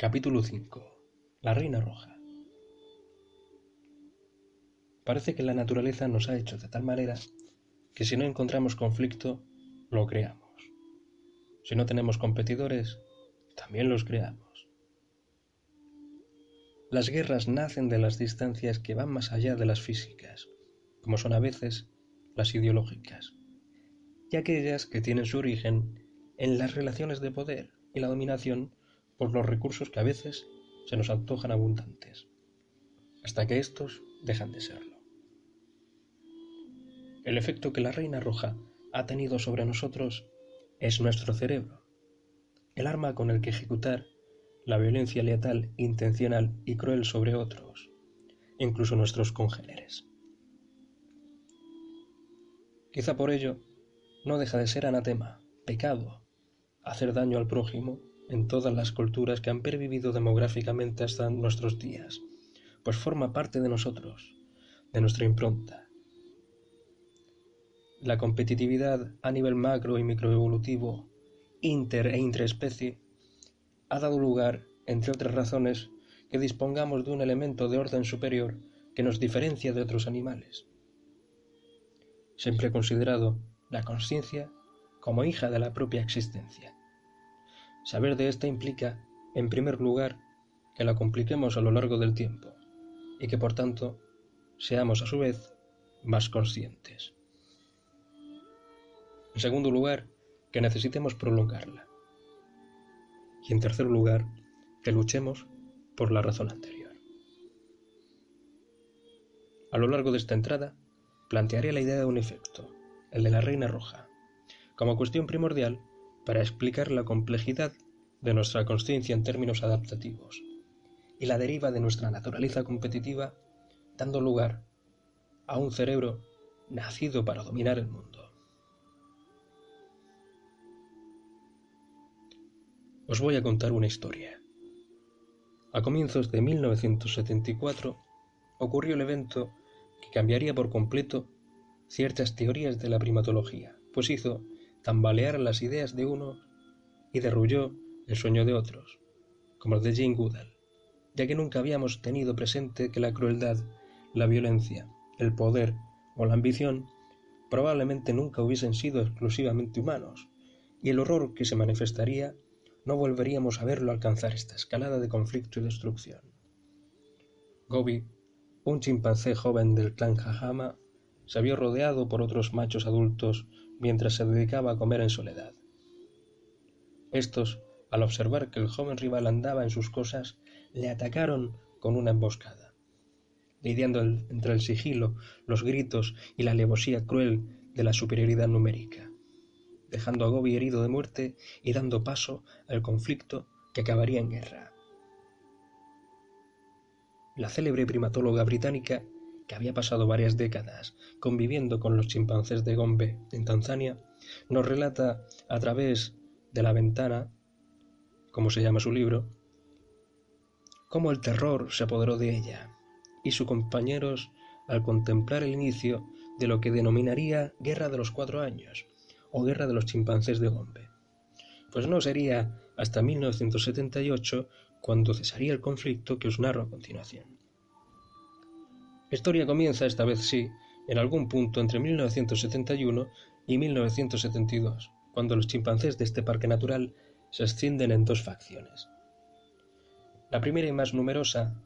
Capítulo 5. La Reina Roja. Parece que la naturaleza nos ha hecho de tal manera que si no encontramos conflicto, lo creamos. Si no tenemos competidores, también los creamos. Las guerras nacen de las distancias que van más allá de las físicas, como son a veces las ideológicas, y aquellas que tienen su origen en las relaciones de poder y la dominación por los recursos que a veces se nos antojan abundantes, hasta que estos dejan de serlo. El efecto que la Reina Roja ha tenido sobre nosotros es nuestro cerebro, el arma con el que ejecutar la violencia letal, intencional y cruel sobre otros, incluso nuestros congéneres. Quizá por ello no deja de ser anatema, pecado, hacer daño al prójimo en todas las culturas que han pervivido demográficamente hasta nuestros días, pues forma parte de nosotros, de nuestra impronta. La competitividad a nivel macro y microevolutivo, inter e intraespecie, ha dado lugar, entre otras razones, que dispongamos de un elemento de orden superior que nos diferencia de otros animales. Siempre he considerado la conciencia como hija de la propia existencia. Saber de esta implica, en primer lugar, que la compliquemos a lo largo del tiempo y que por tanto seamos a su vez más conscientes. En segundo lugar, que necesitemos prolongarla. Y en tercer lugar, que luchemos por la razón anterior. A lo largo de esta entrada, plantearé la idea de un efecto, el de la reina roja, como cuestión primordial para explicar la complejidad de nuestra conciencia en términos adaptativos y la deriva de nuestra naturaleza competitiva dando lugar a un cerebro nacido para dominar el mundo. Os voy a contar una historia. A comienzos de 1974 ocurrió el evento que cambiaría por completo ciertas teorías de la primatología, pues hizo tambalear las ideas de uno y derrulló el sueño de otros, como el de Jane Goodall, ya que nunca habíamos tenido presente que la crueldad, la violencia, el poder o la ambición probablemente nunca hubiesen sido exclusivamente humanos, y el horror que se manifestaría no volveríamos a verlo alcanzar esta escalada de conflicto y destrucción. Gobi, un chimpancé joven del clan Jajama, se vio rodeado por otros machos adultos mientras se dedicaba a comer en soledad. Estos, al observar que el joven rival andaba en sus cosas, le atacaron con una emboscada. Lidiando entre el sigilo, los gritos y la alevosía cruel de la superioridad numérica, dejando a Gobi herido de muerte y dando paso al conflicto que acabaría en guerra. La célebre primatóloga británica, que había pasado varias décadas conviviendo con los chimpancés de Gombe en Tanzania, nos relata a través de la ventana, como se llama su libro, cómo el terror se apoderó de ella y sus compañeros al contemplar el inicio de lo que denominaría Guerra de los Cuatro Años o Guerra de los Chimpancés de Gombe. Pues no sería hasta 1978 cuando cesaría el conflicto que os narro a continuación. La historia comienza, esta vez sí, en algún punto entre 1971 y 1972, cuando los chimpancés de este parque natural se extienden en dos facciones. La primera y más numerosa,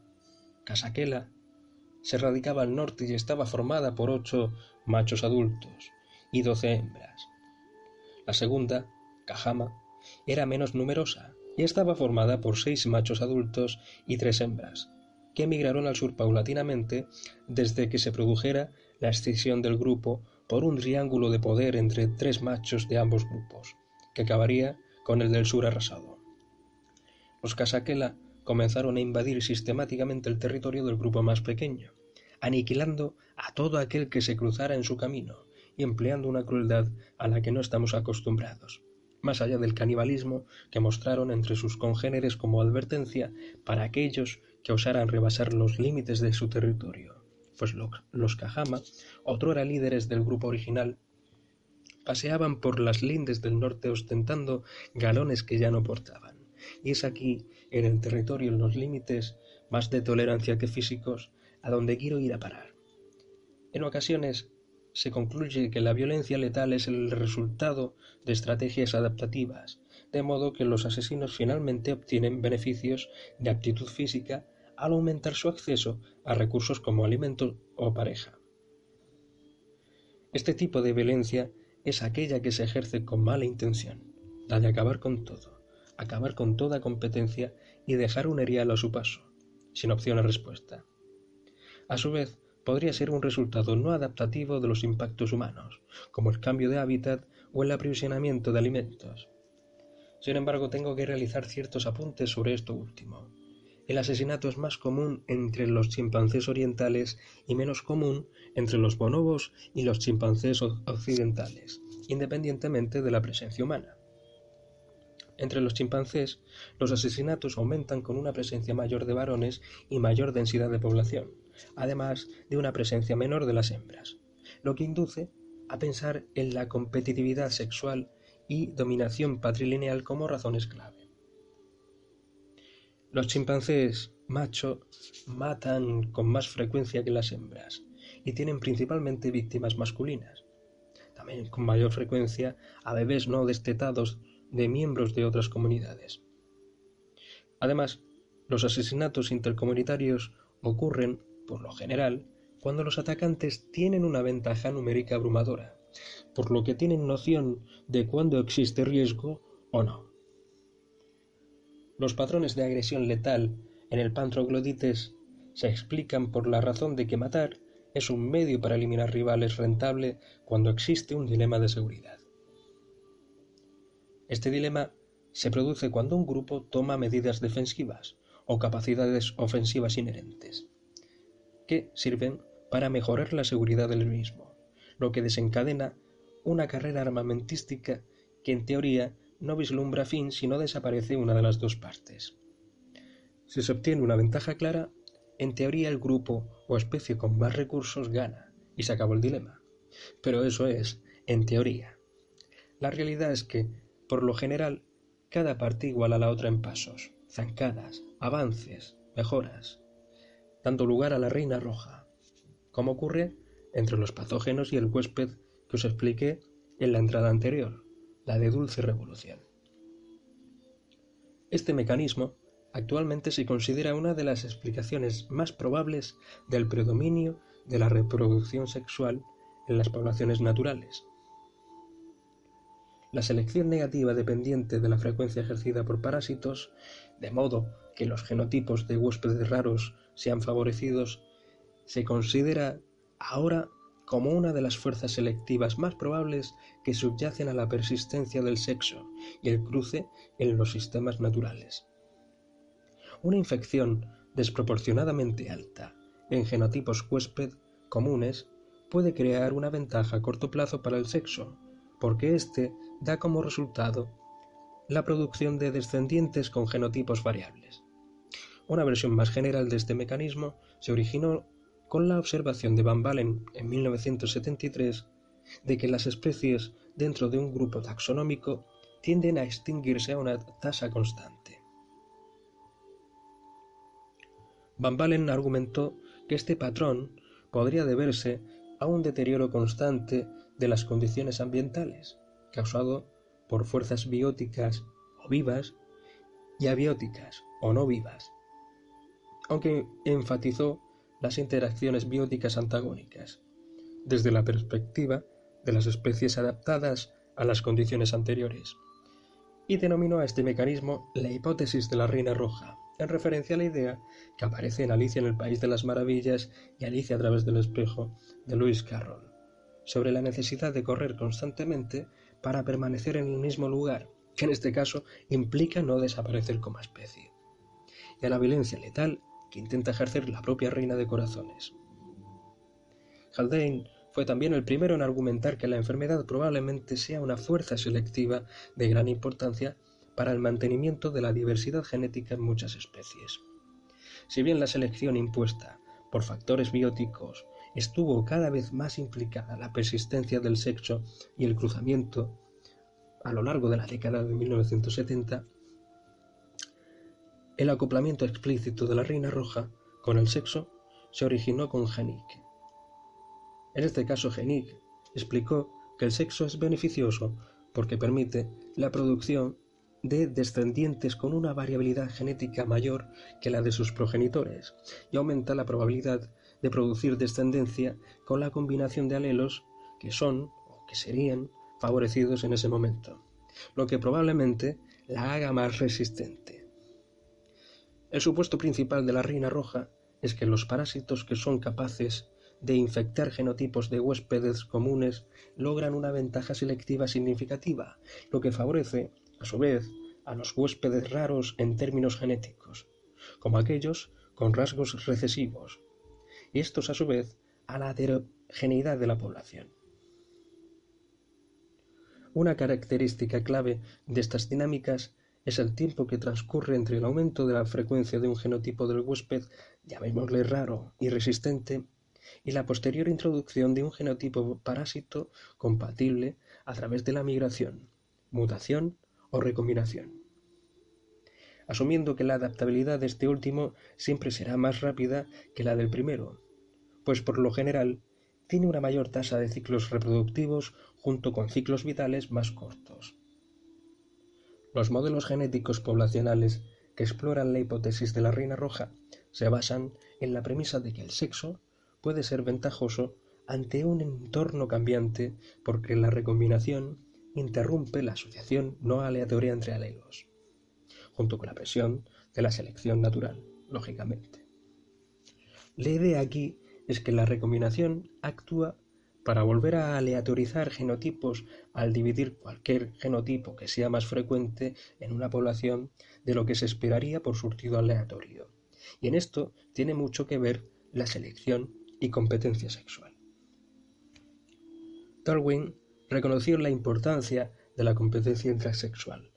Casaquela, se radicaba al norte y estaba formada por ocho machos adultos y doce hembras. La segunda, Cajama, era menos numerosa y estaba formada por seis machos adultos y tres hembras, que emigraron al sur paulatinamente desde que se produjera la escisión del grupo por un triángulo de poder entre tres machos de ambos grupos, que acabaría con el del sur arrasado. Los Casaquela comenzaron a invadir sistemáticamente el territorio del grupo más pequeño, aniquilando a todo aquel que se cruzara en su camino y empleando una crueldad a la que no estamos acostumbrados, más allá del canibalismo que mostraron entre sus congéneres como advertencia para aquellos que osaran rebasar los límites de su territorio, pues los Cajama, otrora líderes del grupo original, paseaban por las lindes del norte ostentando galones que ya no portaban. Y es aquí, en el territorio, en los límites más de tolerancia que físicos, a donde quiero ir a parar. En ocasiones se concluye que la violencia letal es el resultado de estrategias adaptativas, de modo que los asesinos finalmente obtienen beneficios de aptitud física al aumentar su acceso a recursos como alimento o pareja. Este tipo de violencia es aquella que se ejerce con mala intención, la de acabar con todo, acabar con toda competencia y dejar un erial a su paso, sin opción a respuesta. A su vez, podría ser un resultado no adaptativo de los impactos humanos, como el cambio de hábitat o el aprisionamiento de alimentos. Sin embargo, tengo que realizar ciertos apuntes sobre esto último. El asesinato es más común entre los chimpancés orientales y menos común entre los bonobos y los chimpancés occidentales, independientemente de la presencia humana. Entre los chimpancés, los asesinatos aumentan con una presencia mayor de varones y mayor densidad de población, además de una presencia menor de las hembras, lo que induce a pensar en la competitividad sexual y dominación patrilineal como razones clave. Los chimpancés macho matan con más frecuencia que las hembras y tienen principalmente víctimas masculinas. También con mayor frecuencia a bebés no destetados de miembros de otras comunidades. Además, los asesinatos intercomunitarios ocurren, por lo general, cuando los atacantes tienen una ventaja numérica abrumadora, por lo que tienen noción de cuándo existe riesgo o no. Los patrones de agresión letal en el pantroglodites se explican por la razón de que matar es un medio para eliminar rivales rentable cuando existe un dilema de seguridad. Este dilema se produce cuando un grupo toma medidas defensivas o capacidades ofensivas inherentes, que sirven para mejorar la seguridad del mismo, lo que desencadena una carrera armamentística que en teoría no vislumbra fin si no desaparece una de las dos partes. Si se obtiene una ventaja clara, en teoría el grupo o especie con más recursos gana y se acabó el dilema. Pero eso es, en teoría. La realidad es que por lo general, cada parte iguala a la otra en pasos, zancadas, avances, mejoras, dando lugar a la reina roja, como ocurre entre los patógenos y el huésped que os expliqué en la entrada anterior, la de dulce revolución. Este mecanismo actualmente se considera una de las explicaciones más probables del predominio de la reproducción sexual en las poblaciones naturales, la selección negativa dependiente de la frecuencia ejercida por parásitos, de modo que los genotipos de huéspedes raros sean favorecidos, se considera ahora como una de las fuerzas selectivas más probables que subyacen a la persistencia del sexo y el cruce en los sistemas naturales. Una infección desproporcionadamente alta en genotipos huésped comunes puede crear una ventaja a corto plazo para el sexo, porque éste da como resultado la producción de descendientes con genotipos variables. Una versión más general de este mecanismo se originó con la observación de Van Balen en 1973 de que las especies dentro de un grupo taxonómico tienden a extinguirse a una tasa constante. Van Balen argumentó que este patrón podría deberse a un deterioro constante de las condiciones ambientales, causado por fuerzas bióticas o vivas y abióticas o no vivas, aunque enfatizó las interacciones bióticas antagónicas, desde la perspectiva de las especies adaptadas a las condiciones anteriores, y denominó a este mecanismo la hipótesis de la reina roja, en referencia a la idea que aparece en Alicia en el País de las Maravillas y Alicia a través del espejo de Lewis Carroll. sobre la necesidad de correr constantemente para permanecer en el mismo lugar, que en este caso implica no desaparecer como especie, y a la violencia letal intenta ejercer la propia reina de corazones. Haldane fue también el primero en argumentar que la enfermedad probablemente sea una fuerza selectiva de gran importancia para el mantenimiento de la diversidad genética en muchas especies. Si bien la selección impuesta por factores bióticos estuvo cada vez más implicada la persistencia del sexo y el cruzamiento a lo largo de la década de 1970, el acoplamiento explícito de la reina roja con el sexo se originó con Genick. En este caso, Genick explicó que el sexo es beneficioso porque permite la producción de descendientes con una variabilidad genética mayor que la de sus progenitores y aumenta la probabilidad de producir descendencia con la combinación de alelos que son o que serían favorecidos en ese momento, lo que probablemente la haga más resistente. El supuesto principal de la reina roja es que los parásitos que son capaces de infectar genotipos de huéspedes comunes logran una ventaja selectiva significativa, lo que favorece, a su vez, a los huéspedes raros en términos genéticos, como aquellos con rasgos recesivos, y estos a su vez a la heterogeneidad de la población. Una característica clave de estas dinámicas es el tiempo que transcurre entre el aumento de la frecuencia de un genotipo del huésped, llamémosle raro y resistente, y la posterior introducción de un genotipo parásito compatible a través de la migración, mutación o recombinación. Asumiendo que la adaptabilidad de este último siempre será más rápida que la del primero, pues por lo general tiene una mayor tasa de ciclos reproductivos junto con ciclos vitales más cortos. Los modelos genéticos poblacionales que exploran la hipótesis de la reina roja se basan en la premisa de que el sexo puede ser ventajoso ante un entorno cambiante porque la recombinación interrumpe la asociación no aleatoria entre alelos, junto con la presión de la selección natural, lógicamente. La idea aquí es que la recombinación actúa para volver a aleatorizar genotipos al dividir cualquier genotipo que sea más frecuente en una población de lo que se esperaría por surtido aleatorio. Y en esto tiene mucho que ver la selección y competencia sexual. Darwin reconoció la importancia de la competencia intrasexual,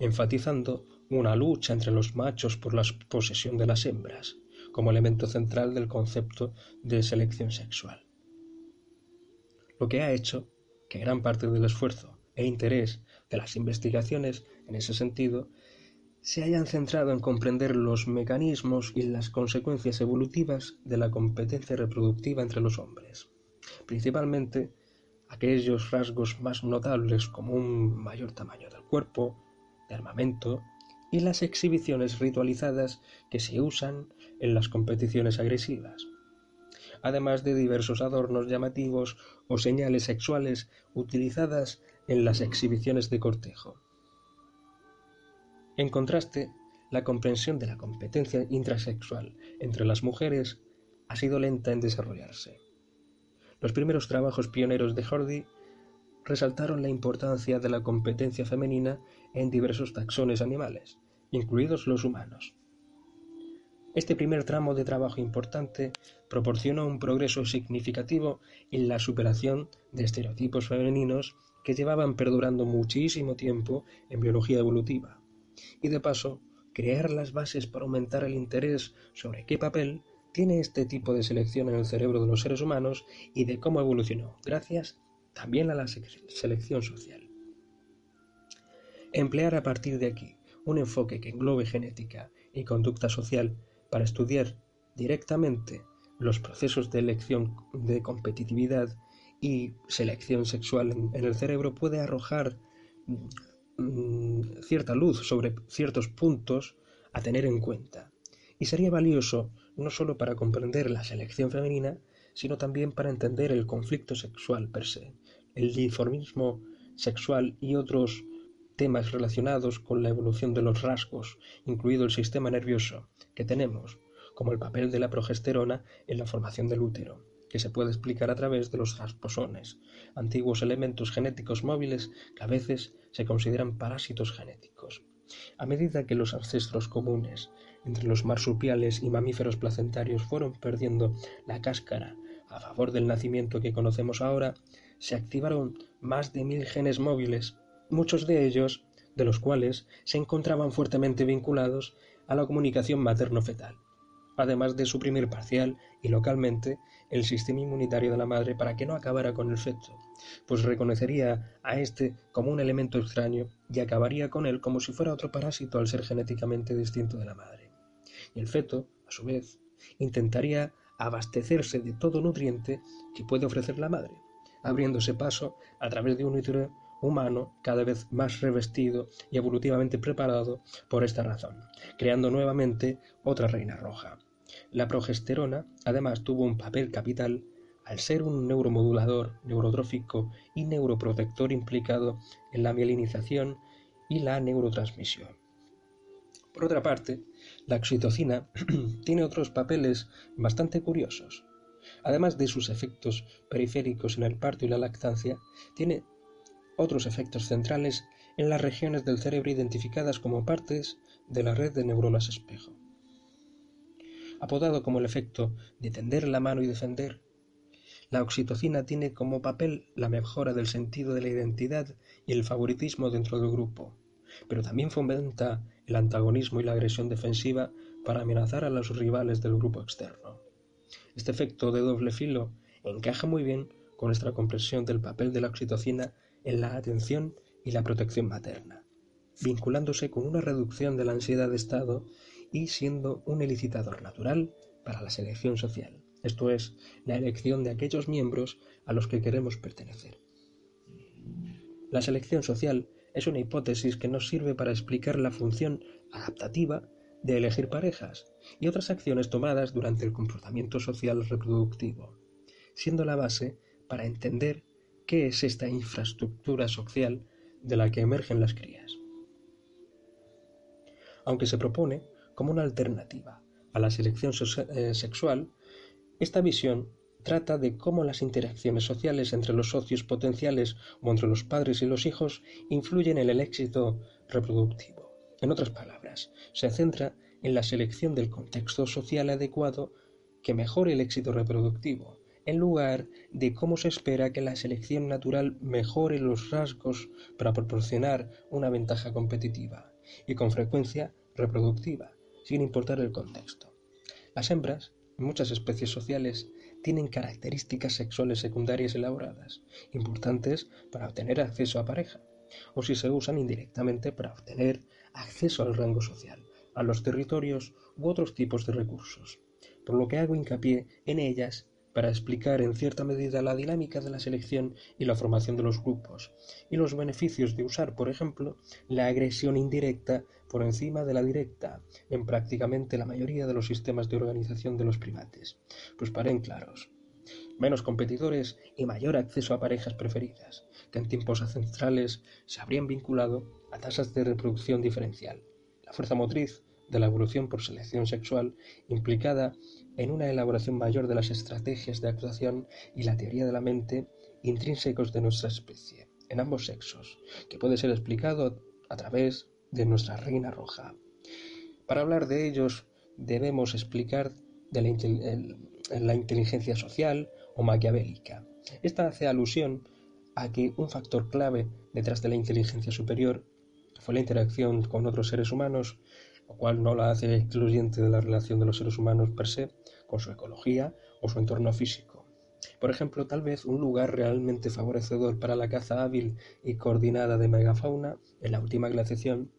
enfatizando una lucha entre los machos por la posesión de las hembras, como elemento central del concepto de selección sexual. Lo que ha hecho que gran parte del esfuerzo e interés de las investigaciones en ese sentido se hayan centrado en comprender los mecanismos y las consecuencias evolutivas de la competencia reproductiva entre los hombres, principalmente aquellos rasgos más notables como un mayor tamaño del cuerpo, de armamento y las exhibiciones ritualizadas que se usan en las competiciones agresivas, además de diversos adornos llamativos o señales sexuales utilizadas en las exhibiciones de cortejo. En contraste, la comprensión de la competencia intrasexual entre las mujeres ha sido lenta en desarrollarse. Los primeros trabajos pioneros de Hardy resaltaron la importancia de la competencia femenina en diversos taxones animales, incluidos los humanos. Este primer tramo de trabajo importante proporcionó un progreso significativo en la superación de estereotipos femeninos que llevaban perdurando muchísimo tiempo en biología evolutiva, y de paso crear las bases para aumentar el interés sobre qué papel tiene este tipo de selección en el cerebro de los seres humanos y de cómo evolucionó, gracias también a la selección social. Emplear a partir de aquí un enfoque que englobe genética y conducta social para estudiar directamente los procesos de elección de competitividad y selección sexual en, el cerebro puede arrojar mm, cierta luz sobre ciertos puntos a tener en cuenta. Y sería valioso no solo para comprender la selección femenina, sino también para entender el conflicto sexual per se, el dimorfismo sexual y otros temas relacionados con la evolución de los rasgos, incluido el sistema nervioso, que tenemos, como el papel de la progesterona en la formación del útero, que se puede explicar a través de los rasposones, antiguos elementos genéticos móviles que a veces se consideran parásitos genéticos. A medida que los ancestros comunes entre los marsupiales y mamíferos placentarios fueron perdiendo la cáscara a favor del nacimiento que conocemos ahora, se activaron más de mil genes móviles, muchos de ellos de los cuales se encontraban fuertemente vinculados a la comunicación materno-fetal además de suprimir parcial y localmente el sistema inmunitario de la madre para que no acabara con el feto, pues reconocería a éste como un elemento extraño y acabaría con él como si fuera otro parásito al ser genéticamente distinto de la madre. Y el feto, a su vez, intentaría abastecerse de todo nutriente que puede ofrecer la madre, abriéndose paso a través de un útero humano cada vez más revestido y evolutivamente preparado por esta razón, creando nuevamente otra reina roja. La progesterona además tuvo un papel capital al ser un neuromodulador, neurotrófico y neuroprotector implicado en la mielinización y la neurotransmisión. Por otra parte, la oxitocina tiene otros papeles bastante curiosos. Además de sus efectos periféricos en el parto y la lactancia, tiene otros efectos centrales en las regiones del cerebro identificadas como partes de la red de neuronas espejo. Apodado como el efecto de tender la mano y defender, la oxitocina tiene como papel la mejora del sentido de la identidad y el favoritismo dentro del grupo, pero también fomenta el antagonismo y la agresión defensiva para amenazar a los rivales del grupo externo. Este efecto de doble filo encaja muy bien con nuestra comprensión del papel de la oxitocina en la atención y la protección materna, vinculándose con una reducción de la ansiedad de estado y siendo un elicitador natural para la selección social, esto es, la elección de aquellos miembros a los que queremos pertenecer. La selección social es una hipótesis que nos sirve para explicar la función adaptativa de elegir parejas y otras acciones tomadas durante el comportamiento social reproductivo, siendo la base para entender qué es esta infraestructura social de la que emergen las crías. Aunque se propone como una alternativa a la selección eh, sexual, esta visión trata de cómo las interacciones sociales entre los socios potenciales o entre los padres y los hijos influyen en el éxito reproductivo. En otras palabras, se centra en la selección del contexto social adecuado que mejore el éxito reproductivo, en lugar de cómo se espera que la selección natural mejore los rasgos para proporcionar una ventaja competitiva y con frecuencia reproductiva, sin importar el contexto. Las hembras, en muchas especies sociales, tienen características sexuales secundarias elaboradas, importantes para obtener acceso a pareja, o si se usan indirectamente para obtener acceso al rango social, a los territorios u otros tipos de recursos, por lo que hago hincapié en ellas para explicar en cierta medida la dinámica de la selección y la formación de los grupos, y los beneficios de usar, por ejemplo, la agresión indirecta por encima de la directa en prácticamente la mayoría de los sistemas de organización de los primates. Pues paren claros. Menos competidores y mayor acceso a parejas preferidas, que en tiempos ancestrales se habrían vinculado a tasas de reproducción diferencial. La fuerza motriz de la evolución por selección sexual implicada en una elaboración mayor de las estrategias de actuación y la teoría de la mente intrínsecos de nuestra especie, en ambos sexos, que puede ser explicado a través de nuestra reina roja. Para hablar de ellos debemos explicar de la, inteligencia social o maquiavélica. Esta hace alusión a que un factor clave detrás de la inteligencia superior fue la interacción con otros seres humanos lo cual no la hace excluyente de la relación de los seres humanos per se con su ecología o su entorno físico. Por ejemplo, tal vez un lugar realmente favorecedor para la caza hábil y coordinada de megafauna en la última glaciación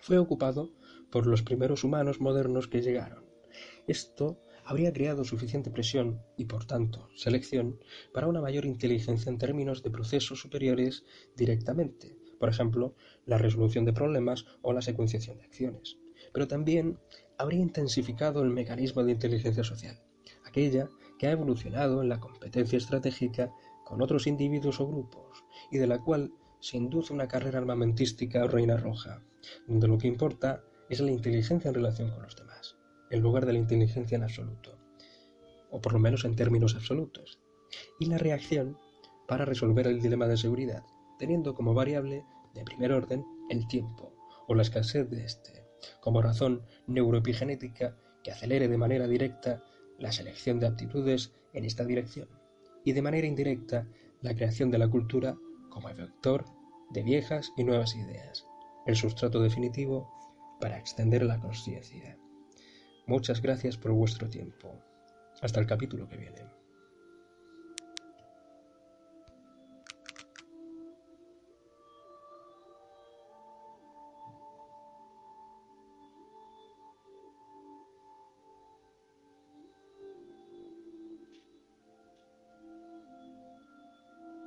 fue ocupado por los primeros humanos modernos que llegaron. Esto habría creado suficiente presión y, por tanto, selección para una mayor inteligencia en términos de procesos superiores directamente, por ejemplo, la resolución de problemas o la secuenciación de acciones pero también habría intensificado el mecanismo de inteligencia social, aquella que ha evolucionado en la competencia estratégica con otros individuos o grupos, y de la cual se induce una carrera armamentística o reina roja, donde lo que importa es la inteligencia en relación con los demás, en lugar de la inteligencia en absoluto. o por lo menos en términos absolutos, y la reacción para resolver el dilema de seguridad, teniendo como variable de primer orden el tiempo o la escasez de éste, como razón neuroepigenética que acelere de manera directa la selección de aptitudes en esta dirección y de manera indirecta la creación de la cultura como vector de viejas y nuevas ideas, el sustrato definitivo para extender la conciencia. Muchas gracias por vuestro tiempo. Hasta el capítulo que viene.